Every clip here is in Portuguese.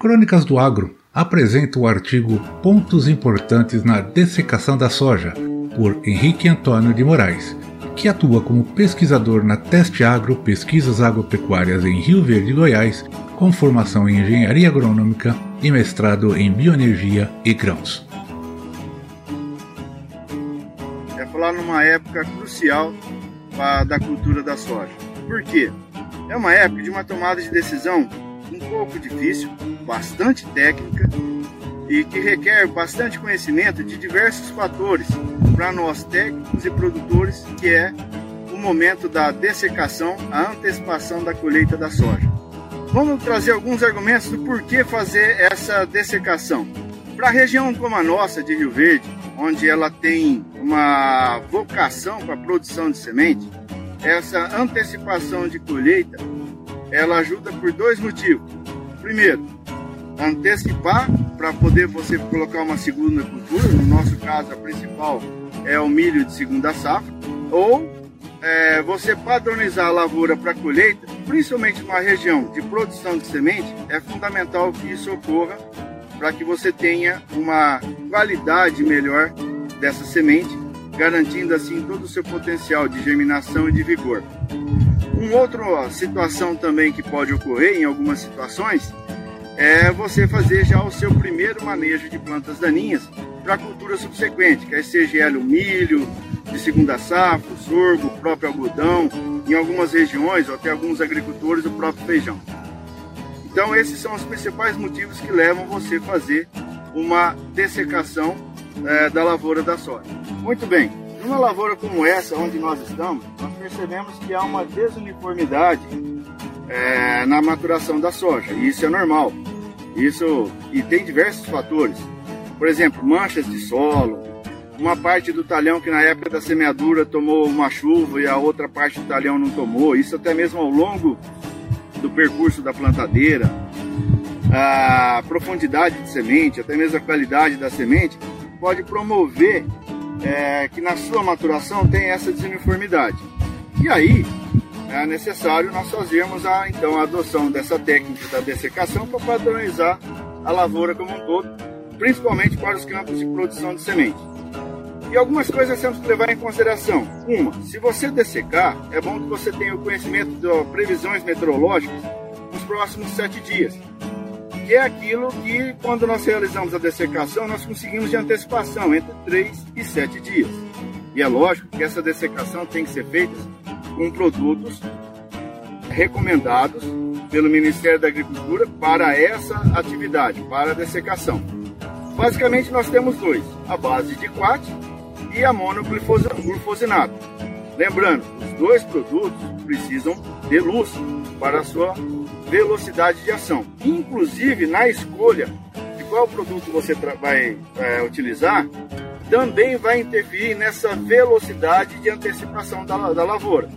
Crônicas do Agro apresenta o artigo Pontos Importantes na Dessecação da Soja, por Henrique Antônio de Moraes, que atua como pesquisador na Teste Agro Pesquisas Agropecuárias em Rio Verde, Goiás, com formação em Engenharia Agronômica e mestrado em Bioenergia e Grãos. É falar numa época crucial da cultura da soja. Por quê? É uma época de uma tomada de decisão um pouco difícil, bastante técnica e que requer bastante conhecimento de diversos fatores para nós técnicos e produtores, que é o momento da dessecação, a antecipação da colheita da soja. Vamos trazer alguns argumentos do porquê fazer essa dessecação. Para a região como a nossa de Rio Verde, onde ela tem uma vocação para a produção de semente, essa antecipação de colheita ela ajuda por dois motivos. Primeiro, antecipar para poder você colocar uma segunda cultura, no nosso caso a principal é o milho de segunda safra, ou é, você padronizar a lavoura para colheita, principalmente numa região de produção de semente, é fundamental que isso ocorra para que você tenha uma qualidade melhor dessa semente, garantindo assim todo o seu potencial de germinação e de vigor. Uma outra situação também que pode ocorrer em algumas situações é você fazer já o seu primeiro manejo de plantas daninhas para cultura subsequente, que seja o milho, de segunda safra, o sorgo, o próprio algodão, em algumas regiões, ou até alguns agricultores, o próprio feijão. Então esses são os principais motivos que levam você a fazer uma dessecação é, da lavoura da soja. Muito bem, numa lavoura como essa, onde nós estamos, nós percebemos que há uma desuniformidade é, na maturação da soja, e isso é normal. Isso e tem diversos fatores. Por exemplo, manchas de solo, uma parte do talhão que na época da semeadura tomou uma chuva e a outra parte do talhão não tomou. Isso até mesmo ao longo do percurso da plantadeira, a profundidade de semente, até mesmo a qualidade da semente, pode promover é, que na sua maturação tem essa desuniformidade. E aí é necessário nós fazermos a, então, a adoção dessa técnica da dessecação para padronizar a lavoura como um todo, principalmente para os campos de produção de semente. E algumas coisas temos que levar em consideração. Uma, se você dessecar, é bom que você tenha o conhecimento de previsões meteorológicas nos próximos sete dias que é aquilo que, quando nós realizamos a dessecação, nós conseguimos de antecipação entre 3 e 7 dias. E é lógico que essa dessecação tem que ser feita com produtos recomendados pelo Ministério da Agricultura para essa atividade, para a dessecação. Basicamente, nós temos dois: a base de quat e a monoglufosinato. Lembrando, os dois produtos precisam de luz para a sua velocidade de ação. Inclusive, na escolha de qual produto você vai é, utilizar, também vai interferir nessa velocidade de antecipação da, da lavoura.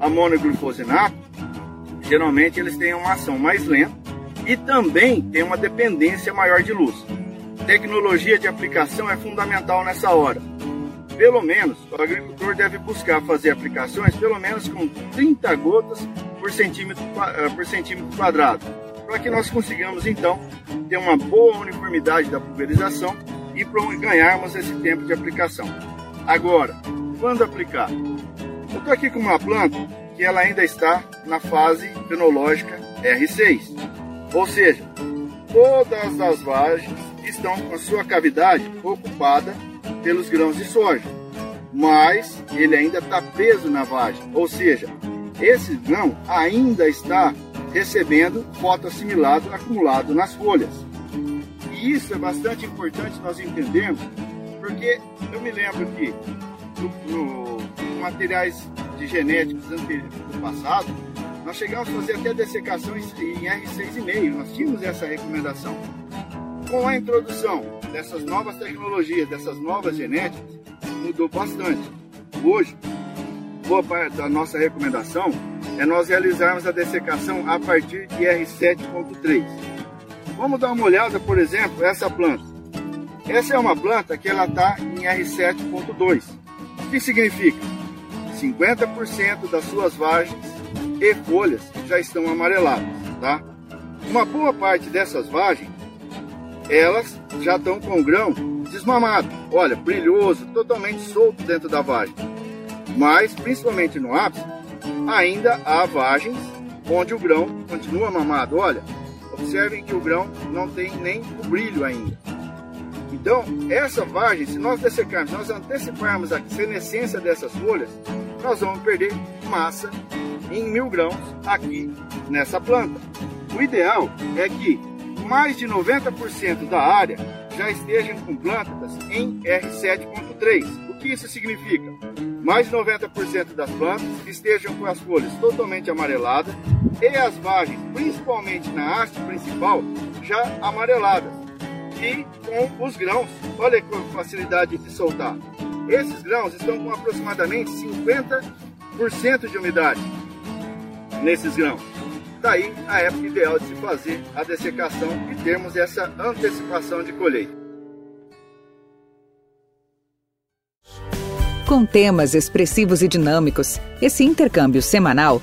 A monoglufosinato, geralmente eles têm uma ação mais lenta e também tem uma dependência maior de luz. Tecnologia de aplicação é fundamental nessa hora. Pelo menos, o agricultor deve buscar fazer aplicações pelo menos com 30 gotas por centímetro, eh, por centímetro quadrado, para que nós consigamos então ter uma boa uniformidade da pulverização e ganharmos esse tempo de aplicação. Agora, quando aplicar? Eu estou aqui com uma planta que ela ainda está na fase fenológica R6, ou seja, todas as vagens estão com a sua cavidade ocupada pelos grãos de soja, mas ele ainda está preso na vagem, ou seja, esse grão ainda está recebendo fotoassimilado acumulado nas folhas. Isso é bastante importante nós entendermos, porque eu me lembro que no, no materiais de genéticos do passado, Nós chegamos a fazer até dessecação em R6,5, nós tínhamos essa recomendação. Com a introdução dessas novas tecnologias, dessas novas genéticas, mudou bastante. Hoje, boa parte da nossa recomendação é nós realizarmos a dessecação a partir de R7.3. Vamos dar uma olhada, por exemplo, essa planta. Essa é uma planta que ela está em R7.2. O que significa? 50% das suas vagens e folhas já estão amareladas, tá? Uma boa parte dessas vagens, elas já estão com o grão desmamado, olha, brilhoso, totalmente solto dentro da vagem. Mas, principalmente no ápice, ainda há vagens onde o grão continua mamado. Olha, observem que o grão não tem nem o brilho ainda. Então, essa vagem, se nós dessecarmos, nós anteciparmos a senescência dessas folhas, nós vamos perder massa em mil grãos aqui nessa planta. O ideal é que mais de 90% da área já estejam com plantas em R7.3. O que isso significa? Mais de 90% das plantas estejam com as folhas totalmente amareladas e as vagens, principalmente na haste principal, já amareladas. E com os grãos, olha que facilidade de soltar. Esses grãos estão com aproximadamente 50% de umidade nesses grãos. Daí a época ideal de se fazer a dessecação e termos essa antecipação de colheita. Com temas expressivos e dinâmicos, esse intercâmbio semanal